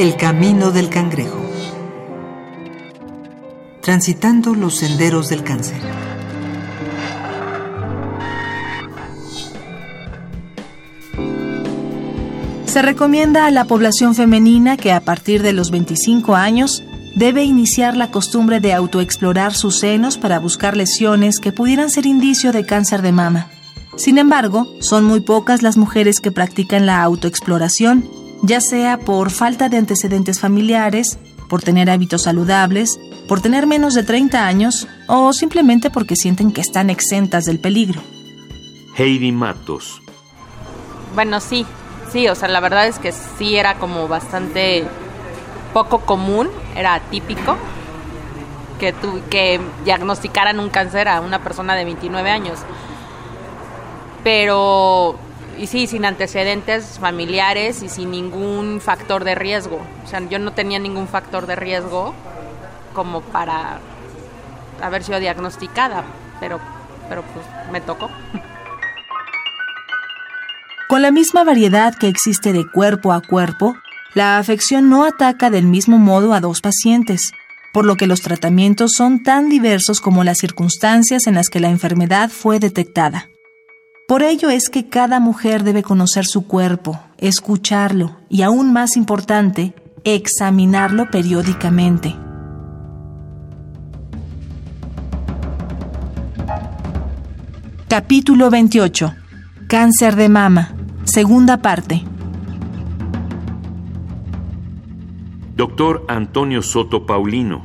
El camino del cangrejo. Transitando los senderos del cáncer. Se recomienda a la población femenina que a partir de los 25 años debe iniciar la costumbre de autoexplorar sus senos para buscar lesiones que pudieran ser indicio de cáncer de mama. Sin embargo, son muy pocas las mujeres que practican la autoexploración, ya sea por falta de antecedentes familiares, por tener hábitos saludables, por tener menos de 30 años o simplemente porque sienten que están exentas del peligro. Heidi Matos. Bueno, sí, sí, o sea, la verdad es que sí era como bastante poco común, era atípico que, tu, que diagnosticaran un cáncer a una persona de 29 años. Pero, y sí, sin antecedentes familiares y sin ningún factor de riesgo. O sea, yo no tenía ningún factor de riesgo como para haber sido diagnosticada, pero, pero pues me tocó. Con la misma variedad que existe de cuerpo a cuerpo, la afección no ataca del mismo modo a dos pacientes, por lo que los tratamientos son tan diversos como las circunstancias en las que la enfermedad fue detectada. Por ello es que cada mujer debe conocer su cuerpo, escucharlo y, aún más importante, examinarlo periódicamente. Capítulo 28. Cáncer de mama. Segunda parte. Doctor Antonio Soto Paulino.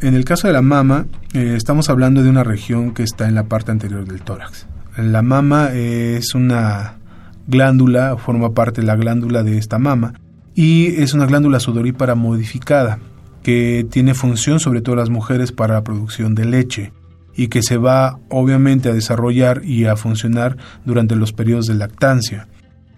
En el caso de la mama, eh, estamos hablando de una región que está en la parte anterior del tórax. La mama es una glándula, forma parte de la glándula de esta mama, y es una glándula sudorípara modificada, que tiene función sobre todo las mujeres para la producción de leche y que se va obviamente a desarrollar y a funcionar durante los periodos de lactancia.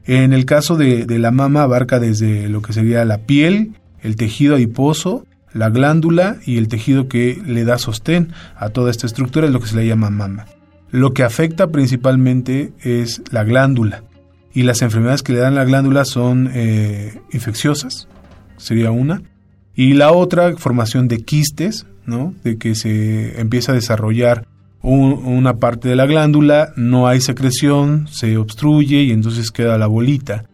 En el caso de, la mama abarca desde lo que sería la piel, el tejido adiposo, la glándula y el tejido que le da sostén a toda esta estructura es lo que se le llama mama. Lo que afecta principalmente es la glándula y las enfermedades que le dan la glándula son eh, infecciosas, sería una, y la otra formación de quistes, ¿no? De que se empieza a desarrollar una parte de la glándula, no hay secreción, se obstruye y entonces queda la bolita,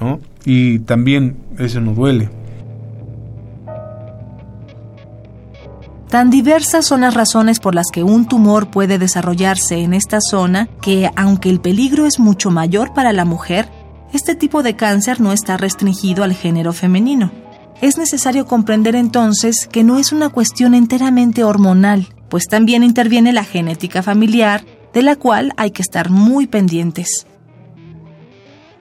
¿no? Y también eso no duele. Tan diversas son las razones por las que un tumor puede desarrollarse en esta zona que, aunque el peligro es mucho mayor para la mujer, este tipo de cáncer no está restringido al género femenino. Es necesario comprender entonces que no es una cuestión enteramente hormonal, pues también interviene la genética familiar, de la cual hay que estar muy pendientes.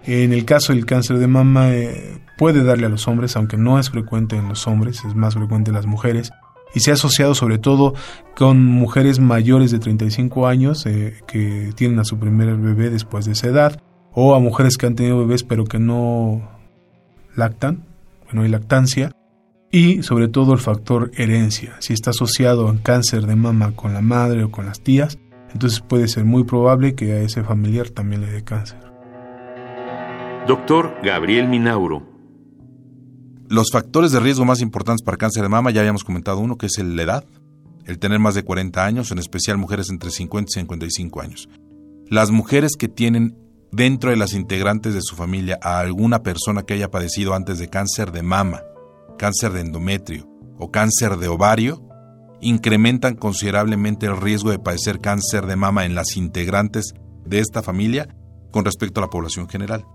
En el caso del cáncer de mama eh, puede darle a los hombres, aunque no es frecuente en los hombres, es más frecuente en las mujeres, y se ha asociado sobre todo con mujeres mayores de 35 años eh, que tienen a su primer bebé después de esa edad, o a mujeres que han tenido bebés pero que no lactan, no hay lactancia, y sobre todo el factor herencia. Si está asociado en cáncer de mama con la madre o con las tías, entonces puede ser muy probable que a ese familiar también le dé cáncer. Doctor Gabriel Minauro. Los factores de riesgo más importantes para cáncer de mama, ya habíamos comentado uno, que es la edad, el tener más de 40 años, en especial mujeres entre 50 y 55 años. Las mujeres que tienen dentro de las integrantes de su familia a alguna persona que haya padecido antes de cáncer de mama, cáncer de endometrio o cáncer de ovario, incrementan considerablemente el riesgo de padecer cáncer de mama en las integrantes de esta familia con respecto a la población general.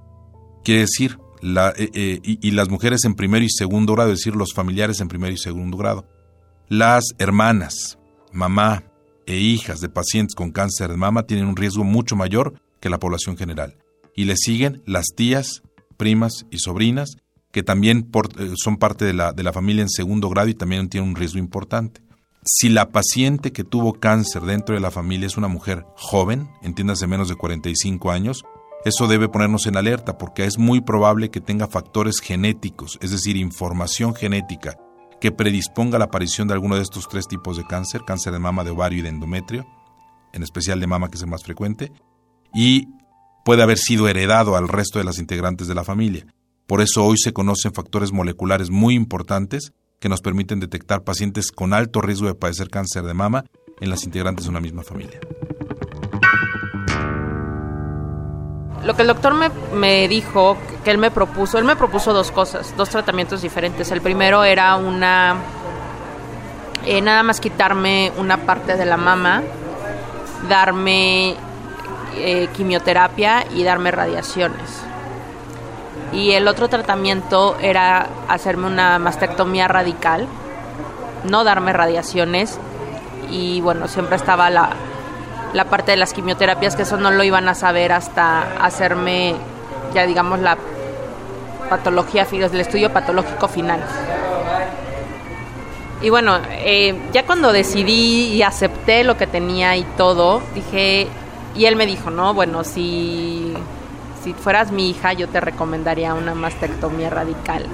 Quiere decir, eh, eh, y, las mujeres en primero y segundo grado, es decir, los familiares en primero y segundo grado. Las hermanas, mamá e hijas de pacientes con cáncer de mama tienen un riesgo mucho mayor que la población general. Y le siguen las tías, primas y sobrinas, que también eh, son parte de la, de la familia en segundo grado y también tienen un riesgo importante. Si la paciente que tuvo cáncer dentro de la familia es una mujer joven, entiéndase menos de 45 años, eso debe ponernos en alerta porque es muy probable que tenga factores genéticos, es decir, información genética que predisponga la aparición de alguno de estos tres tipos de cáncer, cáncer de mama, de ovario y de endometrio, en especial de mama que es el más frecuente, y puede haber sido heredado al resto de las integrantes de la familia. Por eso hoy se conocen factores moleculares muy importantes que nos permiten detectar pacientes con alto riesgo de padecer cáncer de mama en las integrantes de una misma familia. Lo que el doctor me, me, dijo, que él me propuso, él me propuso dos cosas, dos tratamientos diferentes. El primero era una, eh, nada más quitarme una parte de la mama, darme eh, quimioterapia y darme radiaciones. Y el otro tratamiento era hacerme una mastectomía radical, no darme radiaciones. Y bueno, siempre estaba la, la parte de las quimioterapias, que eso no lo iban a saber hasta hacerme, ya digamos, la patología, el estudio patológico final. Y bueno, eh, ya cuando decidí y acepté lo que tenía y todo, dije, y él me dijo, no, bueno, si, si fueras mi hija, yo te recomendaría una mastectomía radical.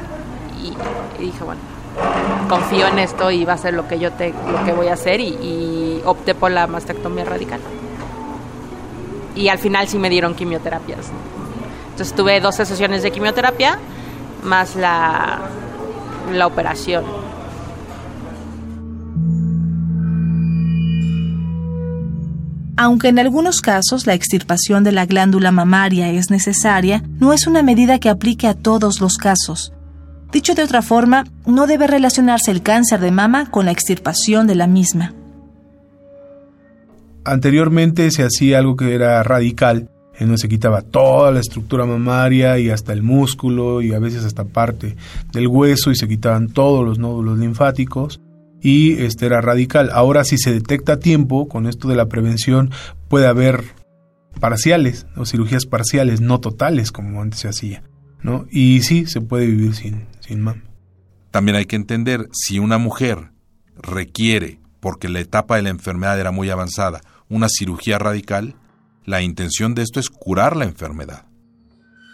Y, dije, bueno, confío en esto y va a ser lo que yo lo que voy a hacer y, y opté por la mastectomía radical. Y al final sí me dieron quimioterapias. Entonces tuve 12 sesiones de quimioterapia más la, la operación. Aunque en algunos casos la extirpación de la glándula mamaria es necesaria, no es una medida que aplique a todos los casos. Dicho de otra forma, no debe relacionarse el cáncer de mama con la extirpación de la misma. Anteriormente se hacía algo que era radical, en donde se quitaba toda la estructura mamaria y hasta el músculo y a veces hasta parte del hueso y se quitaban todos los nódulos linfáticos y este era radical. Ahora si se detecta a tiempo con esto de la prevención puede haber parciales o cirugías parciales, no totales como antes se hacía, ¿no? Y sí se puede vivir sin También hay que entender si una mujer requiere porque la etapa de la enfermedad era muy avanzada, una cirugía radical, la intención de esto es curar la enfermedad.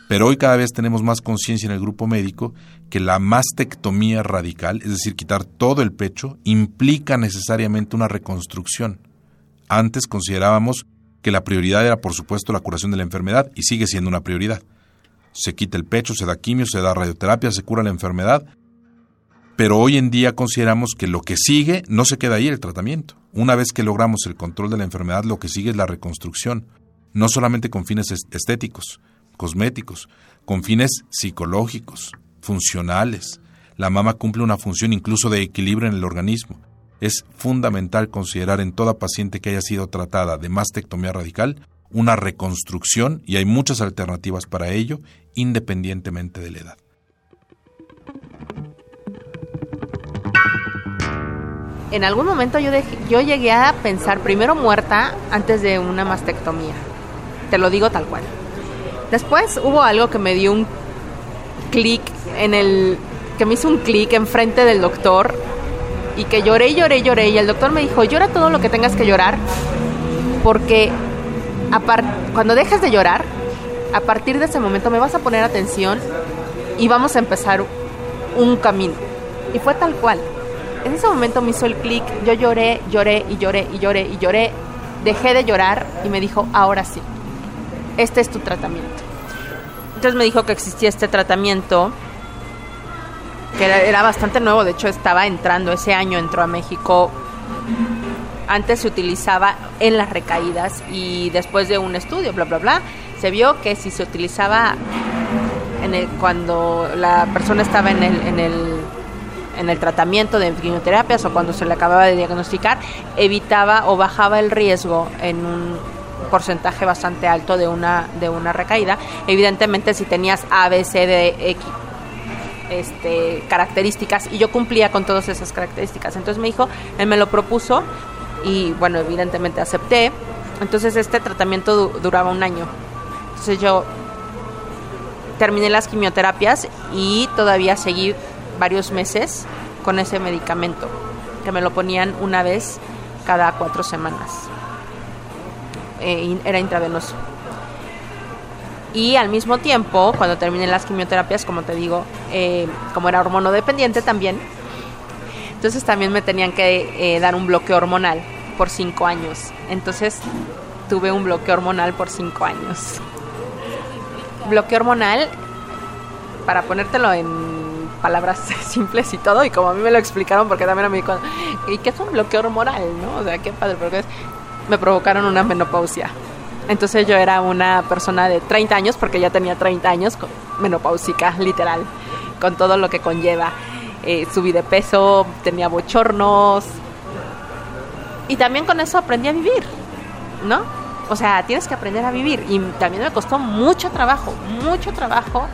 Pero hoy cada vez tenemos más conciencia en el grupo médico que la mastectomía radical, es decir, quitar todo el pecho, implica necesariamente una reconstrucción. Antes considerábamos que la prioridad era, por supuesto, la curación de la enfermedad y sigue siendo una prioridad. Se quita el pecho, se da quimio, se da radioterapia, se cura la enfermedad, pero hoy en día consideramos que lo que sigue no se queda ahí el tratamiento. Una vez que logramos el control de la enfermedad, lo que sigue es la reconstrucción, no solamente con fines estéticos, cosméticos, con fines psicológicos, funcionales. La mama cumple una función incluso de equilibrio en el organismo. Es fundamental considerar en toda paciente que haya sido tratada de mastectomía radical una reconstrucción y hay muchas alternativas para ello independientemente de la edad. En algún momento yo, llegué a pensar primero muerta antes de una mastectomía. Te lo digo tal cual. Después hubo algo que me dio un clic en el que me hizo un clic enfrente del doctor y que lloré, lloré, lloré y el doctor me dijo, "Llora todo lo que tengas que llorar porque cuando dejes de llorar, a partir de ese momento me vas a poner atención y vamos a empezar un camino." Y fue tal cual. En ese momento me hizo el clic, yo lloré, lloré y lloré y lloré y lloré, dejé de llorar y me dijo, ahora sí este es tu tratamiento. Entonces me dijo que existía este tratamiento, que era, bastante nuevo, de hecho estaba entrando, ese año entró a México. Antes se utilizaba en las recaídas y después de un estudio, bla, bla, bla, se vio que si se utilizaba en el, cuando la persona estaba en el, en el en el tratamiento de quimioterapias o cuando se le acababa de diagnosticar, evitaba o bajaba el riesgo en un porcentaje bastante alto de una, de una recaída. Evidentemente si tenías A, B, C, D, X este, características y yo cumplía con todas esas características. Entonces me dijo, él me lo propuso y bueno, evidentemente acepté. Entonces este tratamiento duraba un año. Entonces yo terminé las quimioterapias y todavía seguí varios meses con ese medicamento, que me lo ponían una vez cada cuatro semanas. Eh, era intravenoso. Y al mismo tiempo, cuando terminé las quimioterapias, como te digo, eh, como era hormonodependiente también, entonces también me tenían que eh, dar un bloqueo hormonal por cinco años. Entonces tuve un bloqueo hormonal por cinco años. Bloqueo hormonal para ponértelo en palabras simples y todo, y como a mí me lo explicaron, porque también a mí, ¿y qué es un bloqueo hormonal, no? O sea, qué padre, porque me provocaron una menopausia. Entonces yo era una persona de 30 años, porque ya tenía 30 años, menopáusica, literal, con todo lo que conlleva. Eh, subí de peso, tenía bochornos, y también con eso aprendí a vivir, ¿no? O sea, tienes que aprender a vivir. Y también me costó mucho trabajo, mucho trabajo.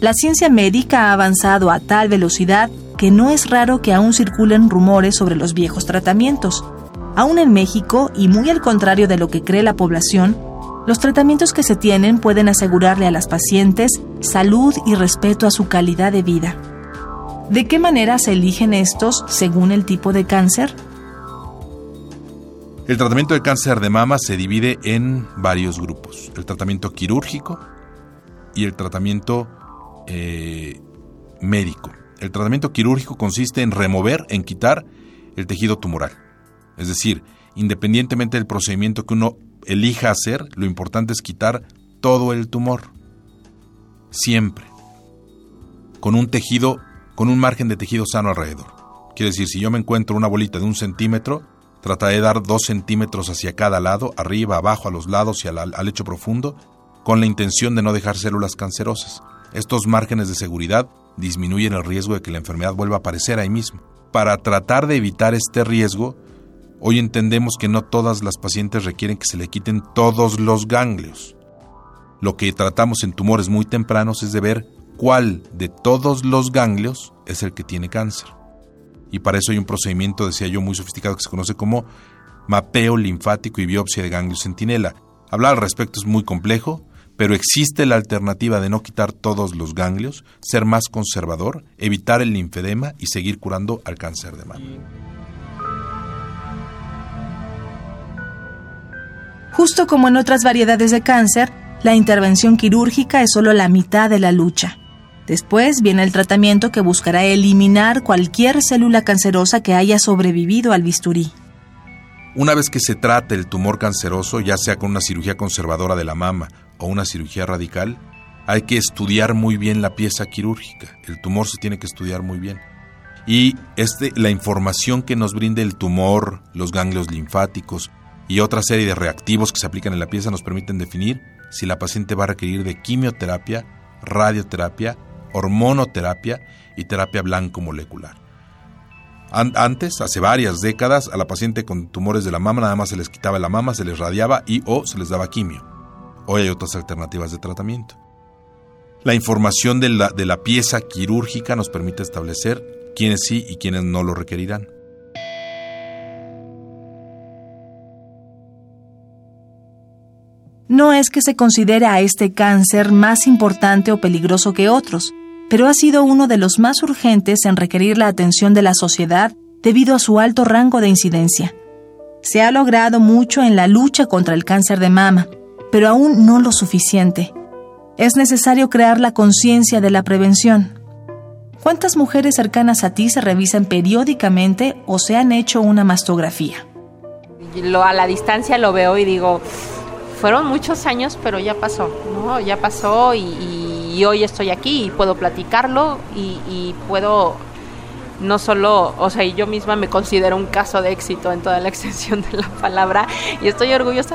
La ciencia médica ha avanzado a tal velocidad que no es raro que aún circulen rumores sobre los viejos tratamientos. Aún en México, y muy al contrario de lo que cree la población, los tratamientos que se tienen pueden asegurarle a las pacientes salud y respeto a su calidad de vida. ¿De qué manera se eligen estos según el tipo de cáncer? El tratamiento de cáncer de mama se divide en varios grupos. El tratamiento quirúrgico y el tratamiento eh, médico. El tratamiento quirúrgico consiste en remover, en quitar el tejido tumoral. Es decir, independientemente del procedimiento que uno elija hacer, lo importante es quitar todo el tumor. Siempre. Con un tejido, con un margen de tejido sano alrededor. Quiere decir, si yo me encuentro una bolita de un centímetro, trataré de dar dos centímetros hacia cada lado, arriba, abajo, a los lados y al, al lecho profundo, con la intención de no dejar células cancerosas. Estos márgenes de seguridad disminuyen el riesgo de que la enfermedad vuelva a aparecer ahí mismo. Para tratar de evitar este riesgo, Hoy entendemos que no todas las pacientes requieren que se le quiten todos los ganglios. Lo que tratamos en tumores muy tempranos es de ver cuál de todos los ganglios es el que tiene cáncer. Y para eso hay un procedimiento, decía yo, muy sofisticado que se conoce como mapeo linfático y biopsia de ganglios centinela. Hablar al respecto es muy complejo, pero existe la alternativa de no quitar todos los ganglios, ser más conservador, evitar el linfedema y seguir curando al cáncer de mama. Justo como en otras variedades de cáncer, la intervención quirúrgica es solo la mitad de la lucha. Después viene el tratamiento que buscará eliminar cualquier célula cancerosa que haya sobrevivido al bisturí. Una vez que se trate el tumor canceroso, ya sea con una cirugía conservadora de la mama o una cirugía radical, hay que estudiar muy bien la pieza quirúrgica. El tumor se tiene que estudiar muy bien. Y este, la información que nos brinde el tumor, los ganglios linfáticos, y otra serie de reactivos que se aplican en la pieza nos permiten definir si la paciente va a requerir de quimioterapia, radioterapia, hormonoterapia y terapia blanco molecular. Antes, hace varias décadas, a la paciente con tumores de la mama nada más se les quitaba la mama, se les radiaba y o se les daba quimio. Hoy hay otras alternativas de tratamiento. La información de la, de la pieza quirúrgica nos permite establecer quiénes sí y quiénes no lo requerirán. No es que se considere a este cáncer más importante o peligroso que otros, pero ha sido uno de los más urgentes en requerir la atención de la sociedad debido a su alto rango de incidencia. Se ha logrado mucho en la lucha contra el cáncer de mama, pero aún no lo suficiente. Es necesario crear la conciencia de la prevención. ¿Cuántas mujeres cercanas a ti se revisan periódicamente o se han hecho una mastografía? A la distancia lo veo y digo, fueron muchos años, pero ya pasó, ¿no? Ya pasó y, hoy estoy aquí y puedo platicarlo y, y, puedo no solo, o sea, yo misma me considero un caso de éxito en toda la extensión de la palabra y estoy orgullosa